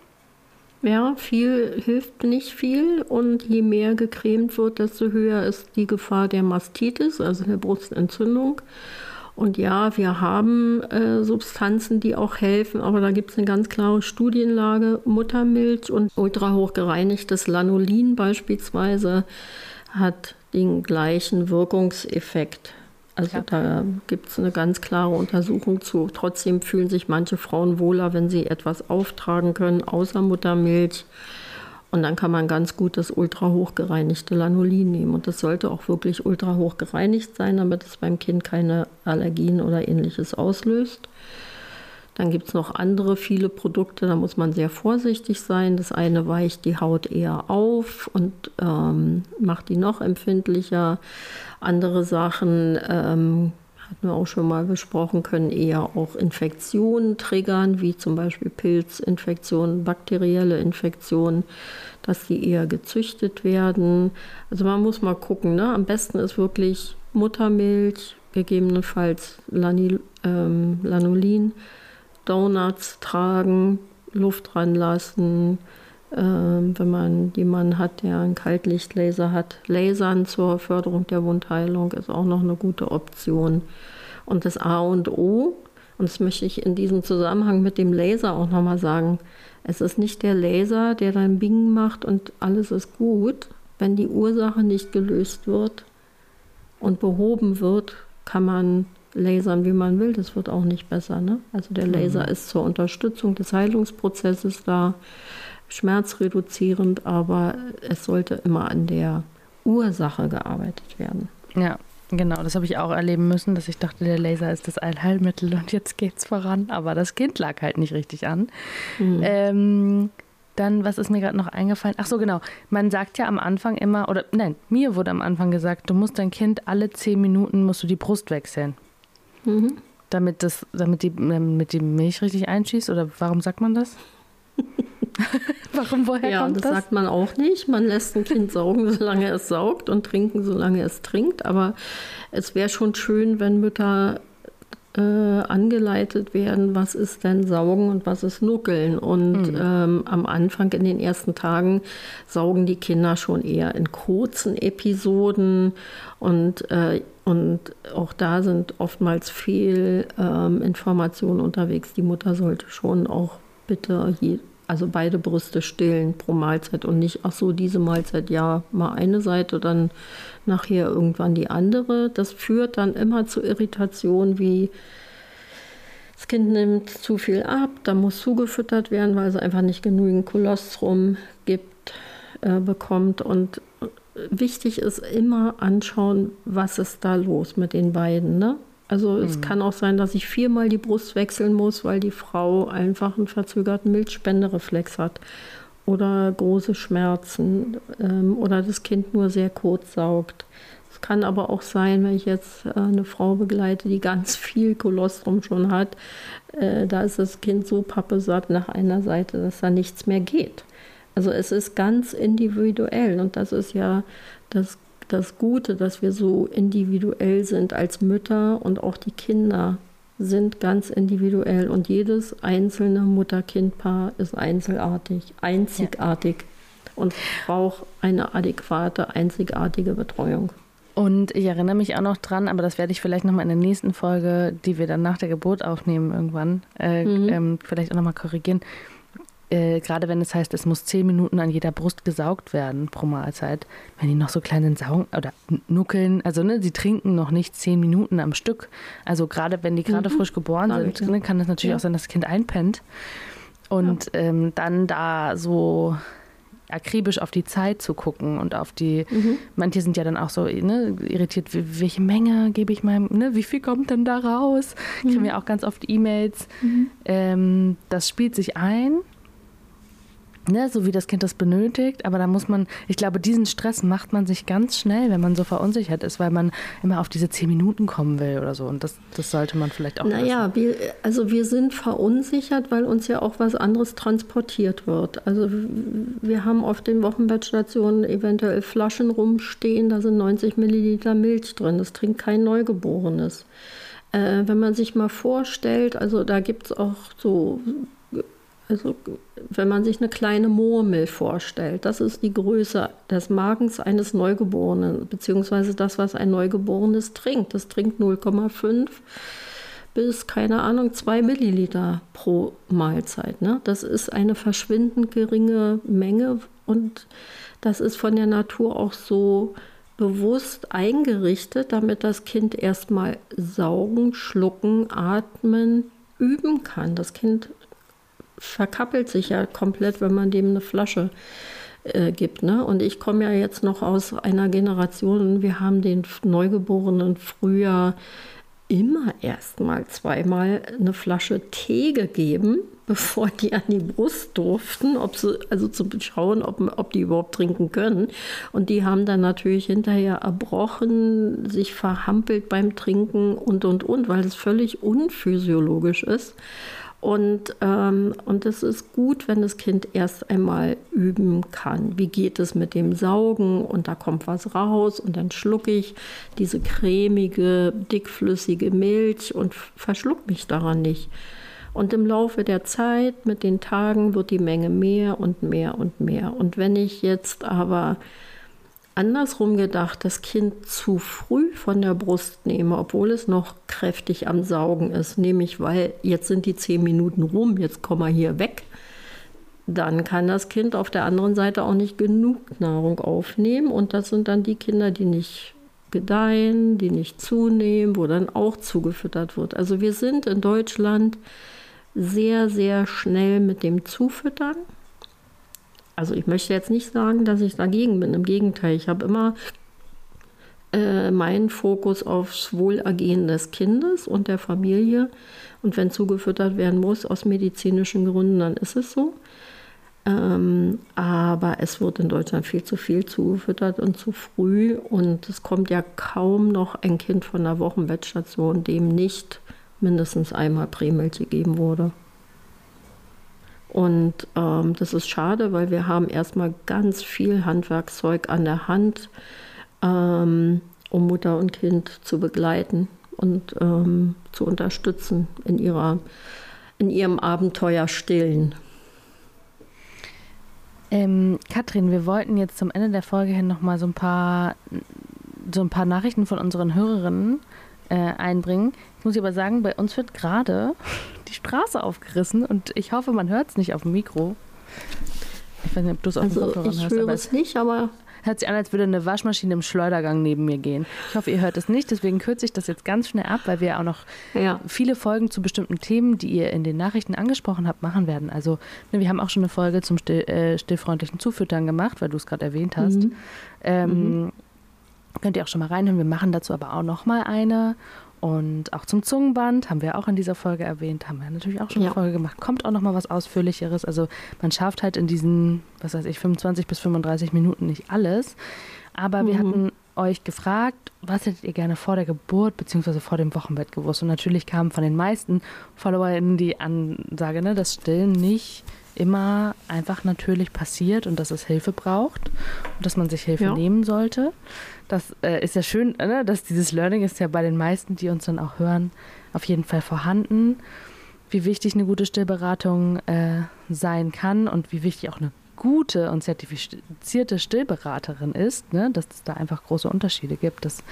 S2: Ja, viel hilft nicht viel und je mehr gecremt wird, desto höher ist die Gefahr der Mastitis, also der Brustentzündung. Und ja, wir haben äh, Substanzen, die auch helfen, aber da gibt es eine ganz klare Studienlage. Muttermilch und ultrahoch gereinigtes Lanolin beispielsweise hat den gleichen Wirkungseffekt. Also ja. da gibt es eine ganz klare Untersuchung zu. Trotzdem fühlen sich manche Frauen wohler, wenn sie etwas auftragen können, außer Muttermilch. Und dann kann man ganz gut das ultra hoch gereinigte Lanolin nehmen. Und das sollte auch wirklich ultra hoch gereinigt sein, damit es beim Kind keine Allergien oder ähnliches auslöst. Dann gibt es noch andere viele Produkte, da muss man sehr vorsichtig sein. Das eine weicht die Haut eher auf und ähm, macht die noch empfindlicher. Andere Sachen ähm, hatten wir auch schon mal besprochen, können eher auch Infektionen triggern, wie zum Beispiel Pilzinfektionen, bakterielle Infektionen, dass die eher gezüchtet werden. Also man muss mal gucken. Ne? Am besten ist wirklich Muttermilch, gegebenenfalls Lanil, ähm, Lanolin, Donuts tragen, Luft ranlassen. Ähm, wenn man jemanden hat, der einen Kaltlichtlaser hat, Lasern zur Förderung der Wundheilung ist auch noch eine gute Option. Und das A und O, und das möchte ich in diesem Zusammenhang mit dem Laser auch nochmal sagen, es ist nicht der Laser, der dann Bing macht und alles ist gut. Wenn die Ursache nicht gelöst wird und behoben wird, kann man lasern, wie man will. Das wird auch nicht besser. Ne? Also der Laser mhm. ist zur Unterstützung des Heilungsprozesses da schmerzreduzierend, aber es sollte immer an der Ursache gearbeitet werden.
S1: Ja, genau, das habe ich auch erleben müssen, dass ich dachte, der Laser ist das Allheilmittel und jetzt geht's voran, aber das Kind lag halt nicht richtig an. Mhm. Ähm, dann, was ist mir gerade noch eingefallen? Ach so, genau. Man sagt ja am Anfang immer, oder nein, mir wurde am Anfang gesagt, du musst dein Kind alle zehn Minuten musst du die Brust wechseln. Mhm. Damit, das, damit die, damit die Milch richtig einschießt? Oder warum sagt man das? [laughs]
S2: Warum, woher ja, kommt das? Ja, das sagt man auch nicht. Man lässt ein Kind saugen, [laughs] solange es saugt und trinken, solange es trinkt. Aber es wäre schon schön, wenn Mütter äh, angeleitet werden, was ist denn Saugen und was ist Nuckeln. Und mhm. ähm, am Anfang, in den ersten Tagen, saugen die Kinder schon eher in kurzen Episoden. Und, äh, und auch da sind oftmals viel ähm, Informationen unterwegs. Die Mutter sollte schon auch bitte je, also beide Brüste stillen pro Mahlzeit und nicht, ach so, diese Mahlzeit, ja, mal eine Seite, dann nachher irgendwann die andere. Das führt dann immer zu Irritationen wie, das Kind nimmt zu viel ab, da muss zugefüttert werden, weil es einfach nicht genügend Kolostrum gibt, äh, bekommt. Und wichtig ist immer anschauen, was ist da los mit den beiden. Ne? Also mhm. es kann auch sein, dass ich viermal die Brust wechseln muss, weil die Frau einfach einen verzögerten Milchspendereflex hat oder große Schmerzen ähm, oder das Kind nur sehr kurz saugt. Es kann aber auch sein, wenn ich jetzt äh, eine Frau begleite, die ganz viel Kolostrum schon hat, äh, da ist das Kind so pappesatt nach einer Seite, dass da nichts mehr geht. Also es ist ganz individuell und das ist ja das das Gute, dass wir so individuell sind als Mütter und auch die Kinder sind ganz individuell und jedes einzelne Mutter-Kind-Paar ist einzelartig, einzigartig ja. und braucht eine adäquate, einzigartige Betreuung.
S1: Und ich erinnere mich auch noch dran, aber das werde ich vielleicht nochmal in der nächsten Folge, die wir dann nach der Geburt aufnehmen irgendwann, äh, mhm. ähm, vielleicht auch nochmal korrigieren äh, gerade wenn es heißt, es muss zehn Minuten an jeder Brust gesaugt werden pro Mahlzeit, wenn die noch so kleinen Saugen oder nuckeln, also ne, sie trinken noch nicht zehn Minuten am Stück. Also gerade wenn die gerade mhm. frisch geboren Sorry, sind, ne, kann es natürlich ja. auch sein, dass das Kind einpennt. Und ja. ähm, dann da so akribisch auf die Zeit zu gucken und auf die, mhm. manche sind ja dann auch so ne, irritiert, welche Menge gebe ich meinem, ne, wie viel kommt denn da raus? Mhm. Kriegen wir auch ganz oft E-Mails. Mhm. Ähm, das spielt sich ein ne, so wie das Kind das benötigt. Aber da muss man, ich glaube, diesen Stress macht man sich ganz schnell, wenn man so verunsichert ist, weil man immer auf diese zehn Minuten kommen will oder so. Und das, das sollte man vielleicht auch.
S2: Naja, wir, also wir sind verunsichert, weil uns ja auch was anderes transportiert wird. Also wir haben auf den Wochenbettstationen eventuell Flaschen rumstehen, da sind 90 Milliliter Milch drin. Das trinkt kein Neugeborenes. Äh, wenn man sich mal vorstellt, also da gibt es auch so, also wenn man sich eine kleine Murmel vorstellt, das ist die Größe des Magens eines Neugeborenen, beziehungsweise das, was ein Neugeborenes trinkt. Das trinkt 0,5 bis, keine Ahnung, 2 Milliliter pro Mahlzeit. Ne? Das ist eine verschwindend geringe Menge und das ist von der Natur auch so bewusst eingerichtet, damit das Kind erstmal saugen, schlucken, atmen, üben kann. Das Kind verkappelt sich ja komplett, wenn man dem eine Flasche äh, gibt. Ne? Und ich komme ja jetzt noch aus einer Generation, wir haben den Neugeborenen früher immer erst mal zweimal eine Flasche Tee gegeben, [laughs] bevor die an die Brust durften, ob sie, also zu schauen, ob, ob die überhaupt trinken können. Und die haben dann natürlich hinterher erbrochen, sich verhampelt beim Trinken und, und, und, weil es völlig unphysiologisch ist. Und, ähm, und es ist gut, wenn das Kind erst einmal üben kann. Wie geht es mit dem Saugen? Und da kommt was raus und dann schlucke ich diese cremige, dickflüssige Milch und verschluck mich daran nicht. Und im Laufe der Zeit, mit den Tagen, wird die Menge mehr und mehr und mehr. Und wenn ich jetzt aber andersrum gedacht das Kind zu früh von der Brust nehme, obwohl es noch kräftig am Saugen ist, nämlich weil jetzt sind die zehn Minuten rum, jetzt komm mal hier weg, dann kann das Kind auf der anderen Seite auch nicht genug Nahrung aufnehmen und das sind dann die Kinder, die nicht gedeihen, die nicht zunehmen, wo dann auch zugefüttert wird. Also wir sind in Deutschland sehr, sehr schnell mit dem Zufüttern. Also ich möchte jetzt nicht sagen, dass ich dagegen bin. Im Gegenteil, ich habe immer äh, meinen Fokus aufs Wohlergehen des Kindes und der Familie. Und wenn zugefüttert werden muss aus medizinischen Gründen, dann ist es so. Ähm, aber es wird in Deutschland viel zu viel zugefüttert und zu früh. Und es kommt ja kaum noch ein Kind von der Wochenbettstation, dem nicht mindestens einmal Prämilch gegeben wurde. Und ähm, das ist schade, weil wir haben erstmal ganz viel Handwerkszeug an der Hand, ähm, um Mutter und Kind zu begleiten und ähm, zu unterstützen in, ihrer, in ihrem Abenteuer stillen.
S1: Ähm, Katrin, wir wollten jetzt zum Ende der Folge hin noch mal so ein paar, so ein paar Nachrichten von unseren Hörerinnen äh, einbringen. Ich muss aber sagen, bei uns wird gerade die Straße aufgerissen und ich hoffe, man hört es nicht auf dem Mikro.
S2: Ich weiß nicht, ob du es auf also dem Kopfhörer hörst. Ich höre es nicht, aber
S1: hört sich an, als würde eine Waschmaschine im Schleudergang neben mir gehen. Ich hoffe, ihr hört es nicht, deswegen kürze ich das jetzt ganz schnell ab, weil wir auch noch ja. viele Folgen zu bestimmten Themen, die ihr in den Nachrichten angesprochen habt, machen werden. Also ne, wir haben auch schon eine Folge zum still, äh, stillfreundlichen Zufüttern gemacht, weil du es gerade erwähnt hast. Mhm. Ähm, mhm. Könnt ihr auch schon mal reinhören. Wir machen dazu aber auch noch mal eine. Und auch zum Zungenband haben wir auch in dieser Folge erwähnt, haben wir natürlich auch schon eine Folge gemacht. Kommt auch noch mal was Ausführlicheres. Also man schafft halt in diesen, was weiß ich, 25 bis 35 Minuten nicht alles. Aber mhm. wir hatten euch gefragt, was hättet ihr gerne vor der Geburt bzw. vor dem Wochenbett gewusst? Und natürlich kam von den meisten FollowerInnen die Ansage, ne, dass Stillen nicht immer einfach natürlich passiert und dass es Hilfe braucht und dass man sich Hilfe ja. nehmen sollte. Das äh, ist ja schön, ne? dass dieses Learning ist ja bei den meisten, die uns dann auch hören, auf jeden Fall vorhanden. Wie wichtig eine gute Stillberatung äh, sein kann und wie wichtig auch eine gute und zertifizierte Stillberaterin ist, ne? dass es da einfach große Unterschiede gibt. Das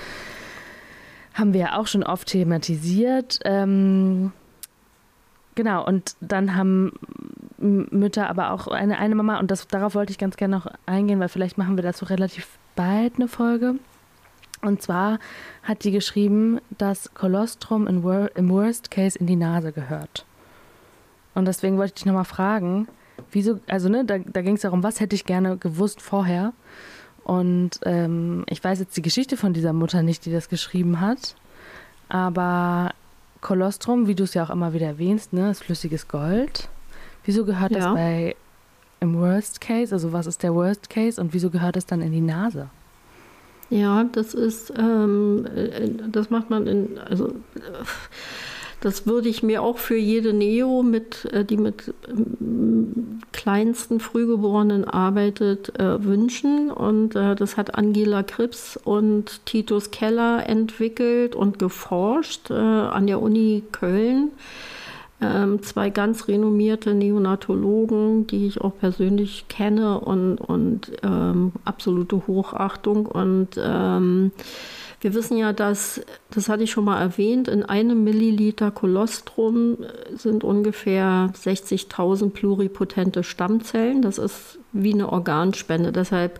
S1: haben wir ja auch schon oft thematisiert. Ähm, genau, und dann haben Mütter aber auch eine, eine Mama, und das, darauf wollte ich ganz gerne noch eingehen, weil vielleicht machen wir dazu relativ bald eine Folge. Und zwar hat die geschrieben, dass Kolostrum im Worst Case in die Nase gehört. Und deswegen wollte ich dich nochmal fragen, wieso, also ne, da, da ging es darum, was hätte ich gerne gewusst vorher. Und ähm, ich weiß jetzt die Geschichte von dieser Mutter nicht, die das geschrieben hat. Aber Kolostrum, wie du es ja auch immer wieder erwähnst, ne, ist flüssiges Gold. Wieso gehört ja. das bei im Worst Case? Also was ist der Worst Case und wieso gehört es dann in die Nase?
S2: Ja, das ist, ähm, äh, das macht man in, also Das würde ich mir auch für jede Neo, mit, äh, die mit ähm, kleinsten Frühgeborenen arbeitet, äh, wünschen. Und äh, das hat Angela Krips und Titus Keller entwickelt und geforscht an der Uni Köln. Ähm, zwei ganz renommierte Neonatologen, die ich auch persönlich kenne und, und ähm, absolute Hochachtung. Und ähm, wir wissen ja, dass, das hatte ich schon mal erwähnt, in einem Milliliter Kolostrum sind ungefähr 60.000 pluripotente Stammzellen. Das ist wie eine Organspende. Deshalb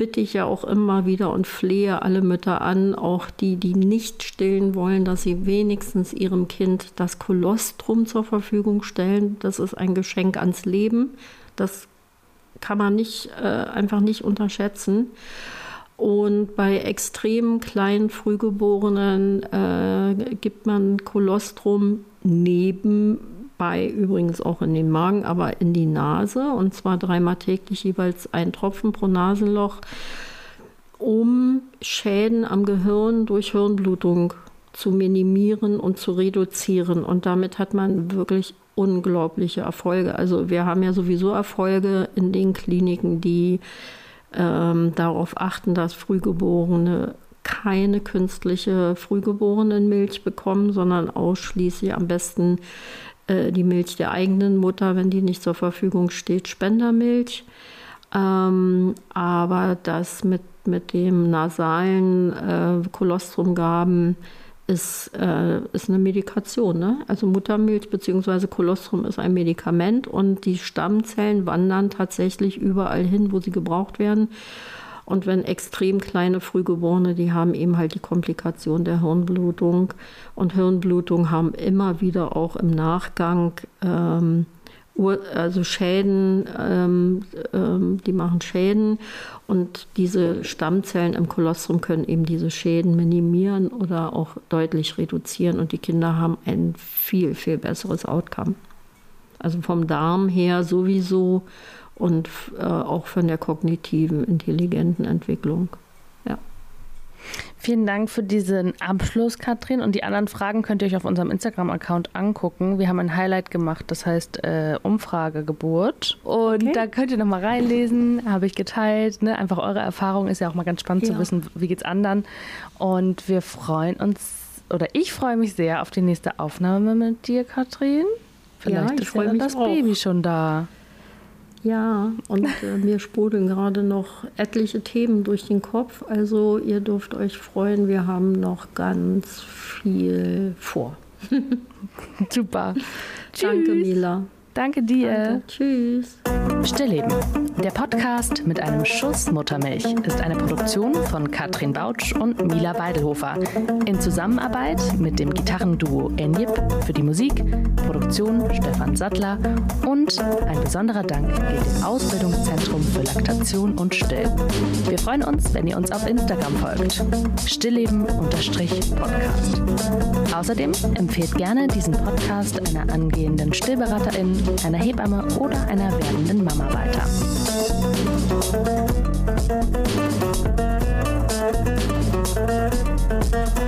S2: bitte ich ja auch immer wieder und flehe alle Mütter an, auch die, die nicht stillen wollen, dass sie wenigstens ihrem Kind das Kolostrum zur Verfügung stellen. Das ist ein Geschenk ans Leben. Das kann man nicht, äh, einfach nicht unterschätzen. Und bei extrem kleinen Frühgeborenen äh, gibt man Kolostrum nebenbei übrigens auch in den Magen, aber in die Nase und zwar dreimal täglich jeweils ein Tropfen pro Nasenloch, um Schäden am Gehirn durch Hirnblutung zu minimieren und zu reduzieren. Und damit hat man wirklich unglaubliche Erfolge. Also wir haben ja sowieso Erfolge in den Kliniken, die ähm, darauf achten, dass Frühgeborene keine künstliche Frühgeborenenmilch bekommen, sondern ausschließlich am besten äh, die Milch der eigenen Mutter, wenn die nicht zur Verfügung steht, Spendermilch. Ähm, aber das mit, mit dem nasalen äh, Kolostrumgaben ist, äh, ist eine Medikation. Ne? Also Muttermilch bzw. Kolostrum ist ein Medikament und die Stammzellen wandern tatsächlich überall hin, wo sie gebraucht werden. Und wenn extrem kleine Frühgeborene, die haben eben halt die Komplikation der Hirnblutung. Und Hirnblutung haben immer wieder auch im Nachgang ähm, also Schäden, ähm, ähm, die machen Schäden und diese Stammzellen im Kolostrum können eben diese Schäden minimieren oder auch deutlich reduzieren und die Kinder haben ein viel, viel besseres Outcome. Also vom Darm her sowieso und äh, auch von der kognitiven, intelligenten Entwicklung.
S1: Vielen Dank für diesen Abschluss, Katrin. Und die anderen Fragen könnt ihr euch auf unserem Instagram-Account angucken. Wir haben ein Highlight gemacht, das heißt äh, Umfragegeburt. Und okay. da könnt ihr nochmal reinlesen, habe ich geteilt. Ne? Einfach eure Erfahrung ist ja auch mal ganz spannend ja. zu wissen, wie geht's anderen. Und wir freuen uns, oder ich freue mich sehr auf die nächste Aufnahme mit dir, Katrin. Vielleicht ja, ist ja das auch. Baby schon da.
S2: Ja, und äh, mir sprudeln gerade noch etliche Themen durch den Kopf. Also ihr dürft euch freuen, wir haben noch ganz viel vor. [laughs]
S1: Super.
S2: Danke, Mila.
S1: Danke dir. Danke.
S2: Tschüss.
S1: Stillleben. Der Podcast mit einem Schuss Muttermilch ist eine Produktion von Katrin Bautsch und Mila Weidelhofer in Zusammenarbeit mit dem Gitarrenduo Enjip für die Musik, Produktion Stefan Sattler und ein besonderer Dank geht dem Ausbildungszentrum für Laktation und Still. Wir freuen uns, wenn ihr uns auf Instagram folgt. Stillleben-Podcast. Außerdem empfehlt gerne diesen Podcast einer angehenden Stillberaterin einer Hebamme oder einer werdenden Mama Mama weiter. Musik